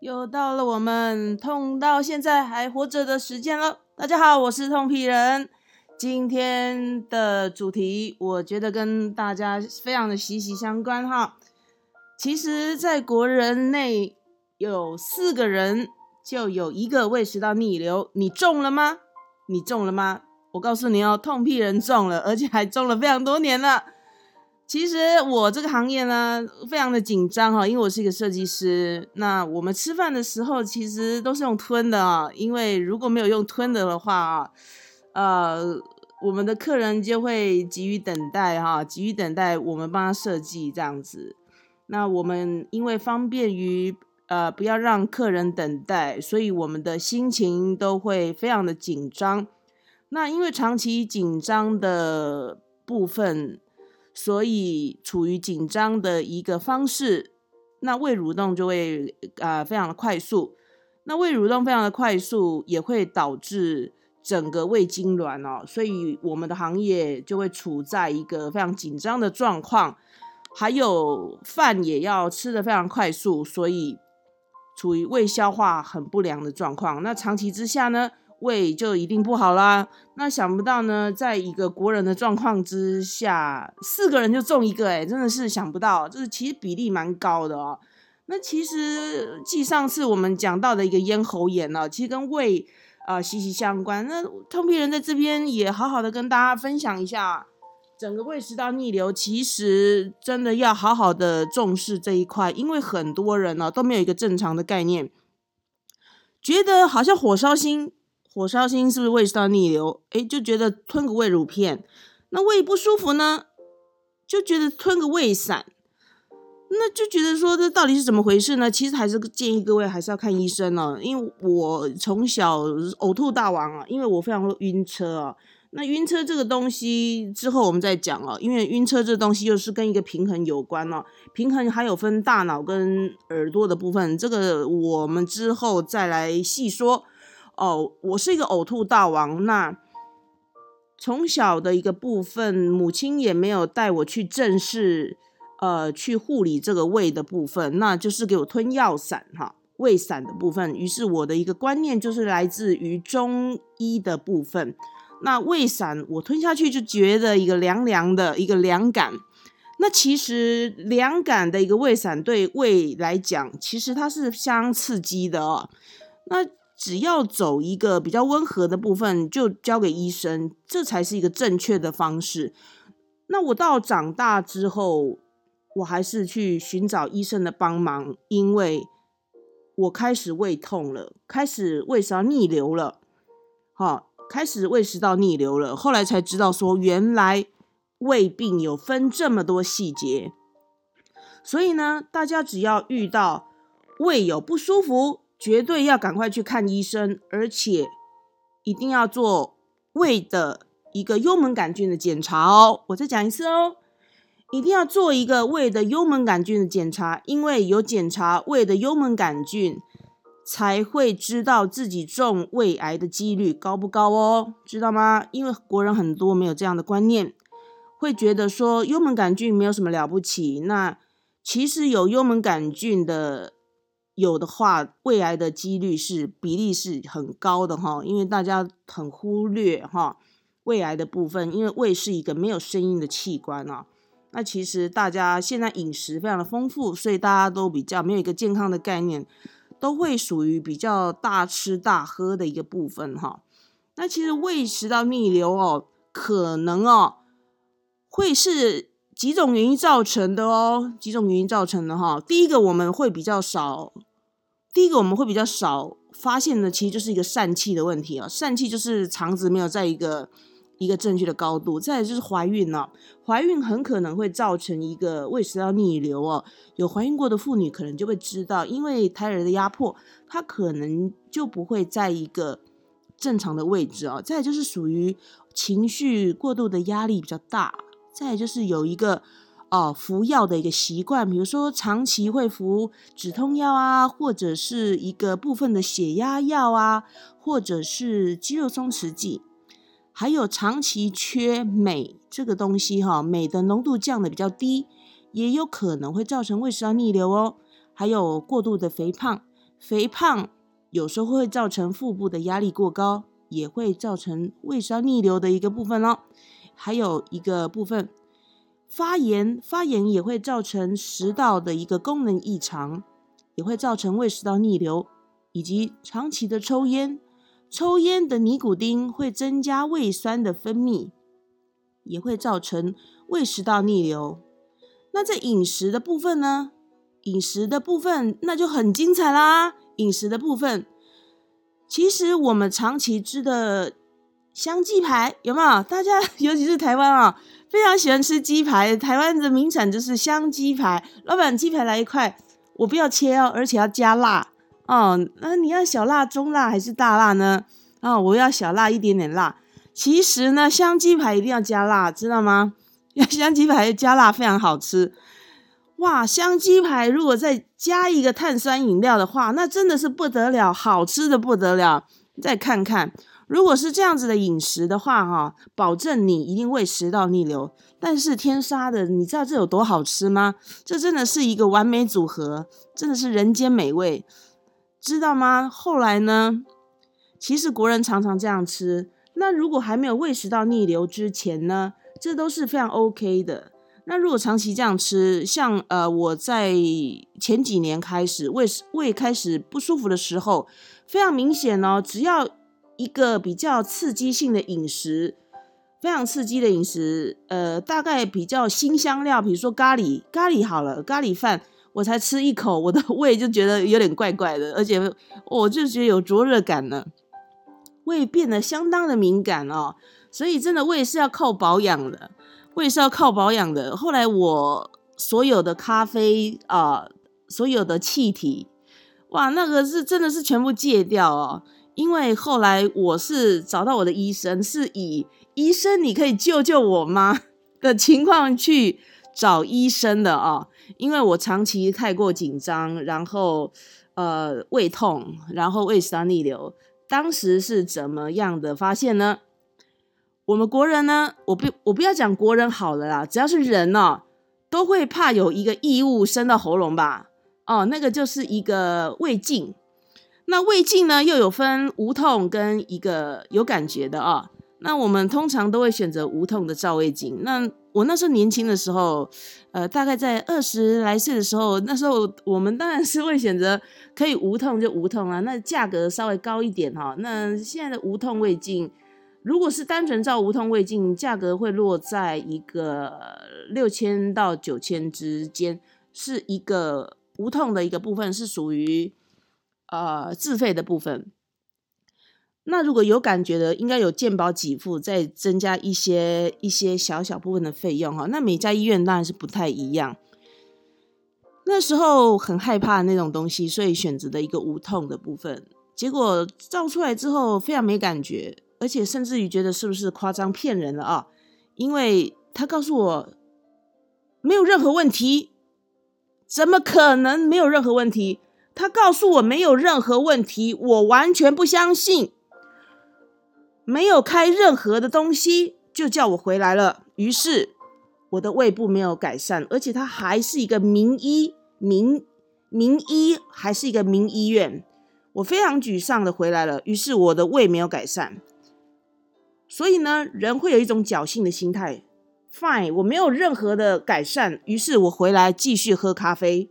又到了我们痛到现在还活着的时间了。大家好，我是痛屁人。今天的主题，我觉得跟大家非常的息息相关哈。其实，在国人内有四个人，就有一个胃食道逆流。你中了吗？你中了吗？我告诉你哦，痛屁人中了，而且还中了非常多年了。其实我这个行业呢，非常的紧张哈，因为我是一个设计师。那我们吃饭的时候，其实都是用吞的啊，因为如果没有用吞的的话啊，呃，我们的客人就会急于等待哈，急于等待我们帮他设计这样子。那我们因为方便于呃不要让客人等待，所以我们的心情都会非常的紧张。那因为长期紧张的部分。所以处于紧张的一个方式，那胃蠕动就会啊非常的快速。那胃蠕动非常的快速，也会导致整个胃痉挛哦。所以我们的行业就会处在一个非常紧张的状况。还有饭也要吃的非常快速，所以处于胃消化很不良的状况。那长期之下呢？胃就一定不好啦。那想不到呢，在一个国人的状况之下，四个人就中一个，哎，真的是想不到，就是其实比例蛮高的哦。那其实继上次我们讲到的一个咽喉炎呢，其实跟胃啊息息相关。那通皮人在这边也好好的跟大家分享一下，整个胃食道逆流，其实真的要好好的重视这一块，因为很多人呢都没有一个正常的概念，觉得好像火烧心。火烧心是不是胃食道逆流？哎，就觉得吞个胃乳片，那胃不舒服呢，就觉得吞个胃散，那就觉得说这到底是怎么回事呢？其实还是建议各位还是要看医生哦，因为我从小呕吐大王啊，因为我非常会晕车啊。那晕车这个东西之后我们再讲哦，因为晕车这东西又是跟一个平衡有关哦，平衡还有分大脑跟耳朵的部分，这个我们之后再来细说。哦，我是一个呕吐大王。那从小的一个部分，母亲也没有带我去正式，呃，去护理这个胃的部分，那就是给我吞药散哈，胃散的部分。于是我的一个观念就是来自于中医的部分。那胃散我吞下去就觉得一个凉凉的一个凉感。那其实凉感的一个胃散对胃来讲，其实它是相刺激的哦。那只要走一个比较温和的部分，就交给医生，这才是一个正确的方式。那我到长大之后，我还是去寻找医生的帮忙，因为我开始胃痛了，开始胃食道逆流了，好，开始胃食道逆流了。后来才知道说，原来胃病有分这么多细节。所以呢，大家只要遇到胃有不舒服，绝对要赶快去看医生，而且一定要做胃的一个幽门杆菌的检查哦。我再讲一次哦，一定要做一个胃的幽门杆菌的检查，因为有检查胃的幽门杆菌，才会知道自己中胃癌的几率高不高哦，知道吗？因为国人很多没有这样的观念，会觉得说幽门杆菌没有什么了不起。那其实有幽门杆菌的。有的话，胃癌的几率是比例是很高的哈，因为大家很忽略哈胃癌的部分，因为胃是一个没有声音的器官啊。那其实大家现在饮食非常的丰富，所以大家都比较没有一个健康的概念，都会属于比较大吃大喝的一个部分哈。那其实胃食道逆流哦，可能哦会是几种原因造成的哦，几种原因造成的哈。第一个我们会比较少。第一个我们会比较少发现的，其实就是一个疝气的问题啊。疝气就是肠子没有在一个一个正确的高度。再就是怀孕了，怀孕很可能会造成一个胃食道逆流哦。有怀孕过的妇女可能就会知道，因为胎儿的压迫，它可能就不会在一个正常的位置哦。再就是属于情绪过度的压力比较大。再就是有一个。哦，服药的一个习惯，比如说长期会服止痛药啊，或者是一个部分的血压药啊，或者是肌肉松弛剂，还有长期缺镁这个东西哈，镁的浓度降的比较低，也有可能会造成胃食道逆流哦。还有过度的肥胖，肥胖有时候会造成腹部的压力过高，也会造成胃食道逆流的一个部分哦。还有一个部分，发炎，发炎也会造成食道的一个功能异常，也会造成胃食道逆流，以及长期的抽烟，抽烟的尼古丁会增加胃酸的分泌，也会造成胃食道逆流。那在饮食的部分呢？饮食的部分那就很精彩啦。饮食的部分，其实我们长期吃的。香鸡排有没有？大家 尤其是台湾啊，非常喜欢吃鸡排。台湾的名产就是香鸡排。老板，鸡排来一块，我不要切哦，而且要加辣哦。那你要小辣、中辣还是大辣呢？啊，我要小辣，一点点辣。其实呢，香鸡排一定要加辣，知道吗？香鸡排加辣非常好吃。哇，香鸡排如果再加一个碳酸饮料的话，那真的是不得了，好吃的不得了。再看看。如果是这样子的饮食的话，哈，保证你一定胃食道逆流。但是天杀的，你知道这有多好吃吗？这真的是一个完美组合，真的是人间美味，知道吗？后来呢，其实国人常常这样吃。那如果还没有胃食道逆流之前呢，这都是非常 OK 的。那如果长期这样吃，像呃，我在前几年开始胃胃开始不舒服的时候，非常明显哦，只要一个比较刺激性的饮食，非常刺激的饮食，呃，大概比较新香料，比如说咖喱，咖喱好了，咖喱饭，我才吃一口，我的 胃就觉得有点怪怪的，而且我就觉得有灼热感了，胃变得相当的敏感哦，所以真的胃是要靠保养的，胃是要靠保养的。后来我所有的咖啡啊，所有的气体，哇，那个是真的是全部戒掉哦。因为后来我是找到我的医生，是以医生你可以救救我吗的情况去找医生的啊。因为我长期太过紧张，然后呃胃痛，然后胃酸逆流。当时是怎么样的发现呢？我们国人呢，我不我不要讲国人好了啦，只要是人哦，都会怕有一个异物伸到喉咙吧？哦，那个就是一个胃镜。那胃镜呢，又有分无痛跟一个有感觉的啊。那我们通常都会选择无痛的照胃镜。那我那时候年轻的时候，呃，大概在二十来岁的时候，那时候我们当然是会选择可以无痛就无痛啊。那价格稍微高一点哈。那现在的无痛胃镜，如果是单纯照无痛胃镜，价格会落在一个六千到九千之间，是一个无痛的一个部分，是属于。呃，自费的部分，那如果有感觉的，应该有健保给付，再增加一些一些小小部分的费用哈。那每家医院当然是不太一样。那时候很害怕那种东西，所以选择的一个无痛的部分。结果照出来之后非常没感觉，而且甚至于觉得是不是夸张骗人了啊？因为他告诉我没有任何问题，怎么可能没有任何问题？他告诉我没有任何问题，我完全不相信。没有开任何的东西，就叫我回来了。于是我的胃部没有改善，而且他还是一个名医，名名医还是一个名医院。我非常沮丧的回来了。于是我的胃没有改善。所以呢，人会有一种侥幸的心态。Fine，我没有任何的改善，于是我回来继续喝咖啡。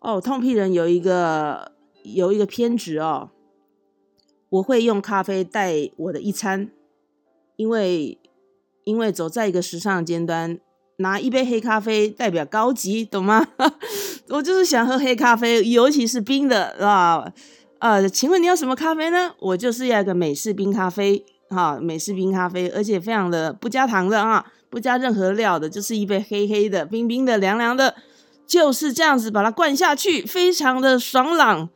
哦，痛屁人有一个有一个偏执哦，我会用咖啡代我的一餐，因为因为走在一个时尚尖端，拿一杯黑咖啡代表高级，懂吗？我就是想喝黑咖啡，尤其是冰的啊呃，请问你要什么咖啡呢？我就是要一个美式冰咖啡，哈，美式冰咖啡，而且非常的不加糖的啊，不加任何料的，就是一杯黑黑的、冰冰的、凉凉的。就是这样子把它灌下去，非常的爽朗。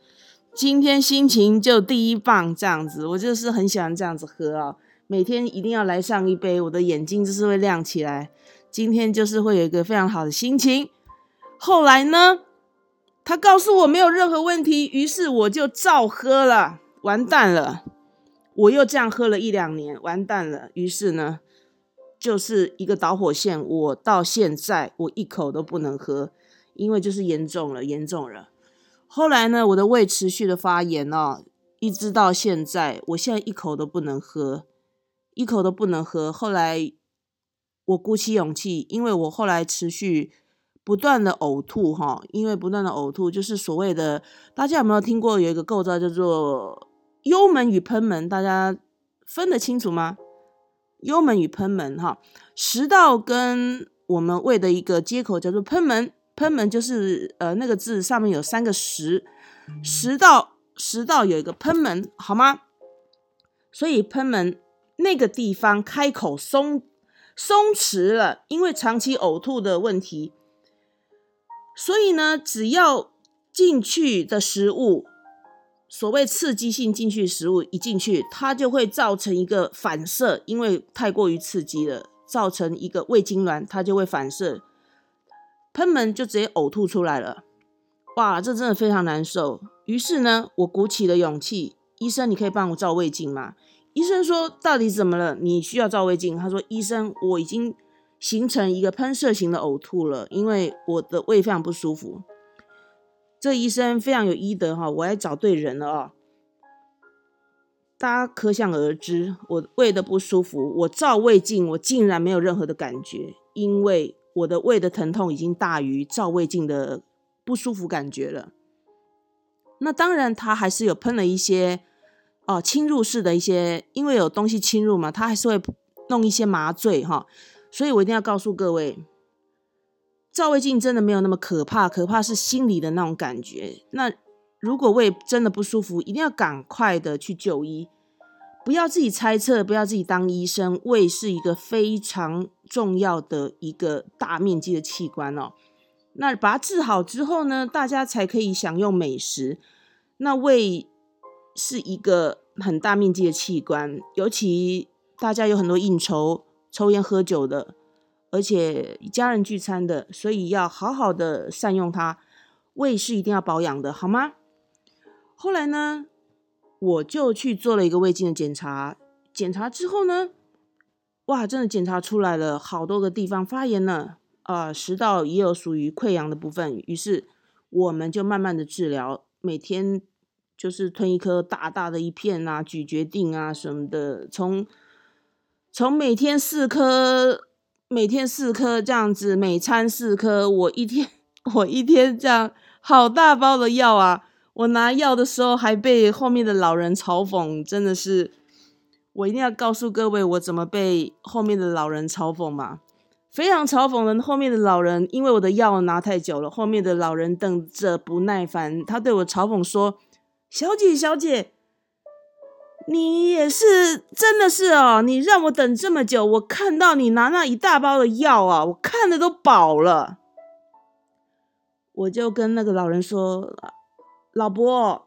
今天心情就第一棒，这样子，我就是很喜欢这样子喝啊。每天一定要来上一杯，我的眼睛就是会亮起来。今天就是会有一个非常好的心情。后来呢，他告诉我没有任何问题，于是我就照喝了。完蛋了，我又这样喝了一两年，完蛋了。于是呢，就是一个导火线，我到现在我一口都不能喝。因为就是严重了，严重了。后来呢，我的胃持续的发炎哦，一直到现在，我现在一口都不能喝，一口都不能喝。后来我鼓起勇气，因为我后来持续不断的呕吐哈，因为不断的呕吐，就是所谓的大家有没有听过有一个构造叫做幽门与喷门？大家分得清楚吗？幽门与喷门哈，食道跟我们胃的一个接口叫做喷门。喷门就是呃那个字上面有三个食，食道食道有一个喷门，好吗？所以喷门那个地方开口松松弛了，因为长期呕吐的问题，所以呢，只要进去的食物，所谓刺激性进去食物一进去，它就会造成一个反射，因为太过于刺激了，造成一个胃痉挛，它就会反射。喷门就直接呕吐出来了，哇，这真的非常难受。于是呢，我鼓起了勇气，医生，你可以帮我照胃镜吗？医生说，到底怎么了？你需要照胃镜。他说，医生，我已经形成一个喷射型的呕吐了，因为我的胃非常不舒服。这医生非常有医德哈，我来找对人了啊！大家可想而知，我胃的不舒服，我照胃镜，我竟然没有任何的感觉，因为。我的胃的疼痛已经大于照胃镜的不舒服感觉了。那当然，它还是有喷了一些哦侵入式的一些，因为有东西侵入嘛，它还是会弄一些麻醉哈。所以我一定要告诉各位，照胃镜真的没有那么可怕，可怕是心里的那种感觉。那如果胃真的不舒服，一定要赶快的去就医。不要自己猜测，不要自己当医生。胃是一个非常重要的一个大面积的器官哦。那把它治好之后呢，大家才可以享用美食。那胃是一个很大面积的器官，尤其大家有很多应酬、抽烟喝酒的，而且家人聚餐的，所以要好好的善用它。胃是一定要保养的，好吗？后来呢？我就去做了一个胃镜的检查，检查之后呢，哇，真的检查出来了好多个地方发炎了啊，食道也有属于溃疡的部分，于是我们就慢慢的治疗，每天就是吞一颗大大的一片啊，咀嚼定啊什么的，从从每天四颗，每天四颗这样子，每餐四颗，我一天 我一天这样好大包的药啊。我拿药的时候还被后面的老人嘲讽，真的是，我一定要告诉各位我怎么被后面的老人嘲讽嘛，非常嘲讽的。后面的老人因为我的药拿太久了，后面的老人等着不耐烦，他对我嘲讽说：“小姐，小姐，你也是真的是哦，你让我等这么久，我看到你拿那一大包的药啊，我看的都饱了。”我就跟那个老人说。老伯，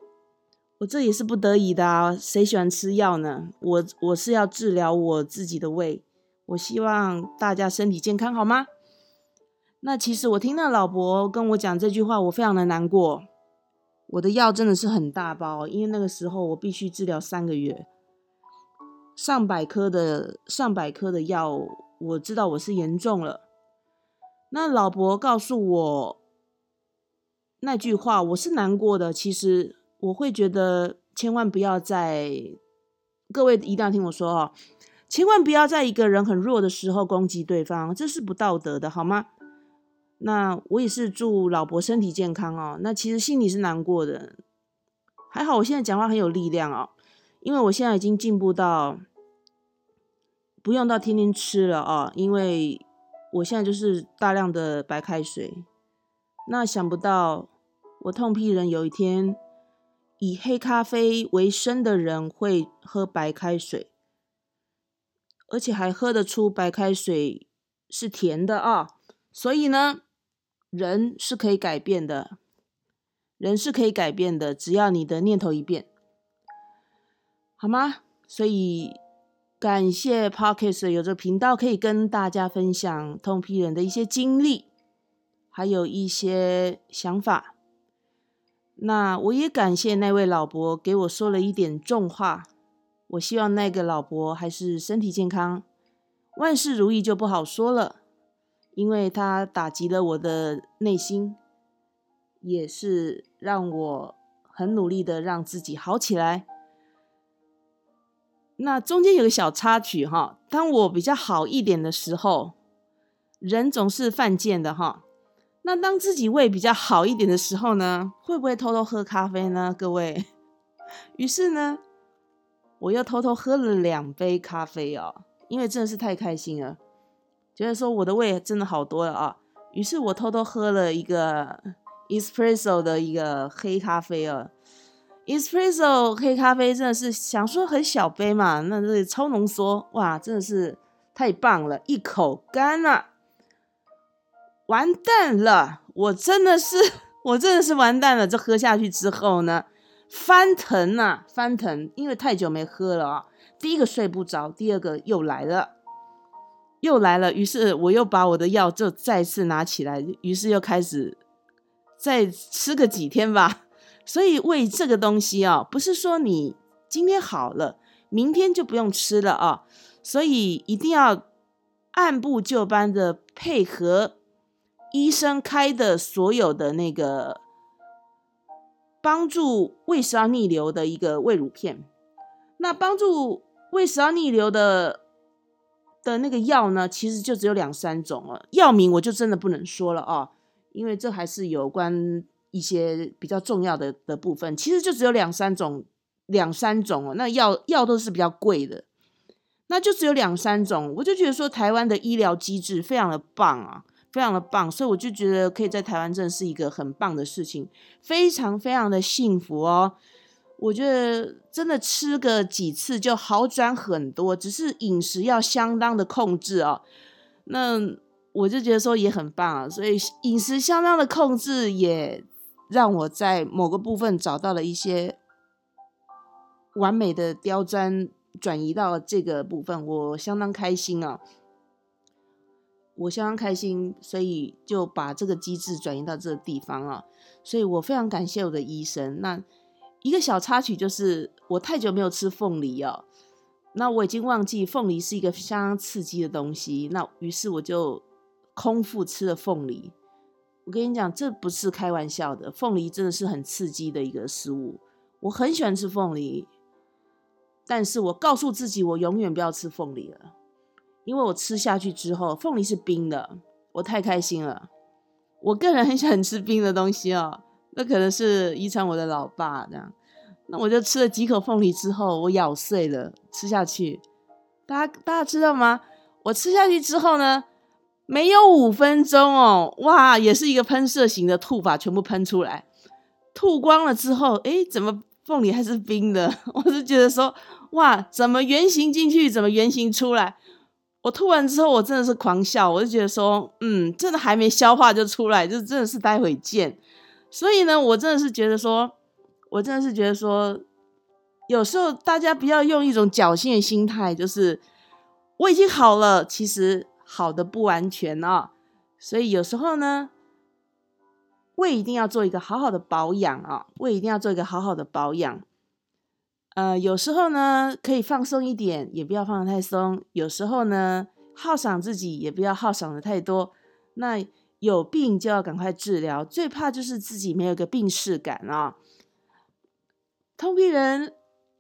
我这也是不得已的啊，谁喜欢吃药呢？我我是要治疗我自己的胃，我希望大家身体健康，好吗？那其实我听到老伯跟我讲这句话，我非常的难过。我的药真的是很大包，因为那个时候我必须治疗三个月，上百颗的上百颗的药，我知道我是严重了。那老伯告诉我。那句话我是难过的，其实我会觉得千万不要在各位一定要听我说哦，千万不要在一个人很弱的时候攻击对方，这是不道德的，好吗？那我也是祝老伯身体健康哦。那其实心里是难过的，还好我现在讲话很有力量哦，因为我现在已经进步到不用到天天吃了哦，因为我现在就是大量的白开水。那想不到。我痛批人有一天以黑咖啡为生的人会喝白开水，而且还喝得出白开水是甜的啊！所以呢，人是可以改变的，人是可以改变的，只要你的念头一变，好吗？所以感谢 Parkes 有这频道可以跟大家分享痛批人的一些经历，还有一些想法。那我也感谢那位老伯给我说了一点重话，我希望那个老伯还是身体健康，万事如意就不好说了，因为他打击了我的内心，也是让我很努力的让自己好起来。那中间有个小插曲哈，当我比较好一点的时候，人总是犯贱的哈。那当自己胃比较好一点的时候呢，会不会偷偷喝咖啡呢？各位，于是呢，我又偷偷喝了两杯咖啡哦，因为真的是太开心了，觉得说我的胃真的好多了啊。于是我偷偷喝了一个 espresso 的一个黑咖啡哦。Espresso 黑咖啡真的是想说很小杯嘛，那这超浓缩哇，真的是太棒了，一口干了，完蛋了，我真的是 我真的是完蛋了。这喝下去之后呢，翻腾啊翻腾，因为太久没喝了啊。第一个睡不着，第二个又来了，又来了。于是我又把我的药就再次拿起来，于是又开始再吃个几天吧。所以胃这个东西啊，不是说你今天好了，明天就不用吃了啊。所以一定要按部就班的配合医生开的所有的那个帮助胃食道逆流的一个胃乳片。那帮助胃食道逆流的的那个药呢，其实就只有两三种了，药名我就真的不能说了哦，因为这还是有关。一些比较重要的的部分，其实就只有两三种，两三种哦。那药药都是比较贵的，那就只有两三种。我就觉得说，台湾的医疗机制非常的棒啊，非常的棒，所以我就觉得可以在台湾真的是一个很棒的事情，非常非常的幸福哦。我觉得真的吃个几次就好转很多，只是饮食要相当的控制哦。那我就觉得说也很棒啊，所以饮食相当的控制也。让我在某个部分找到了一些完美的刁钻，转移到这个部分，我相当开心啊！我相当开心，所以就把这个机制转移到这个地方啊！所以我非常感谢我的医生。那一个小插曲就是，我太久没有吃凤梨哦，那我已经忘记凤梨是一个相当刺激的东西，那于是我就空腹吃了凤梨。我跟你讲，这不是开玩笑的。凤梨真的是很刺激的一个食物，我很喜欢吃凤梨，但是我告诉自己，我永远不要吃凤梨了，因为我吃下去之后，凤梨是冰的，我太开心了。我个人很喜欢吃冰的东西哦，那可能是遗传我的老爸这样。那我就吃了几口凤梨之后，我咬碎了吃下去。大家大家知道吗？我吃下去之后呢？没有五分钟哦，哇，也是一个喷射型的吐法，全部喷出来，吐光了之后，哎，怎么凤梨还是冰的？我是觉得说，哇，怎么圆形进去，怎么圆形出来？我吐完之后，我真的是狂笑，我就觉得说，嗯，真的还没消化就出来，就真的是待会见。所以呢，我真的是觉得说，我真的是觉得说，有时候大家不要用一种侥幸的心态，就是我已经好了，其实。好的不完全啊，所以有时候呢，胃一定要做一个好好的保养啊，胃一定要做一个好好的保养。呃，有时候呢可以放松一点，也不要放的太松；有时候呢犒赏自己，也不要犒赏的太多。那有病就要赶快治疗，最怕就是自己没有个病逝感啊。通皮人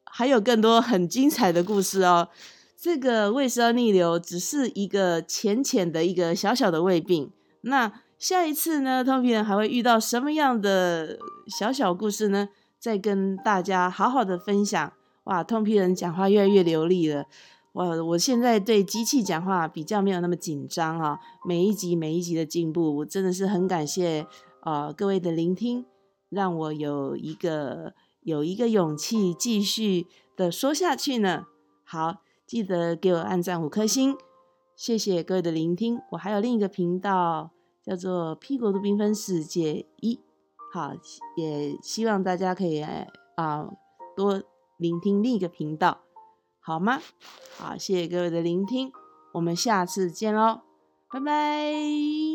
还有更多很精彩的故事哦。这个胃食道逆流只是一个浅浅的一个小小的胃病，那下一次呢，通皮人还会遇到什么样的小小故事呢？再跟大家好好的分享。哇，通皮人讲话越来越流利了，我我现在对机器讲话比较没有那么紧张啊。每一集每一集的进步，我真的是很感谢啊各位的聆听，让我有一个有一个勇气继续的说下去呢。好。记得给我按赞五颗星，谢谢各位的聆听。我还有另一个频道叫做《屁股的缤纷世界一》，好，也希望大家可以啊多聆听另一个频道，好吗？好，谢谢各位的聆听，我们下次见喽，拜拜。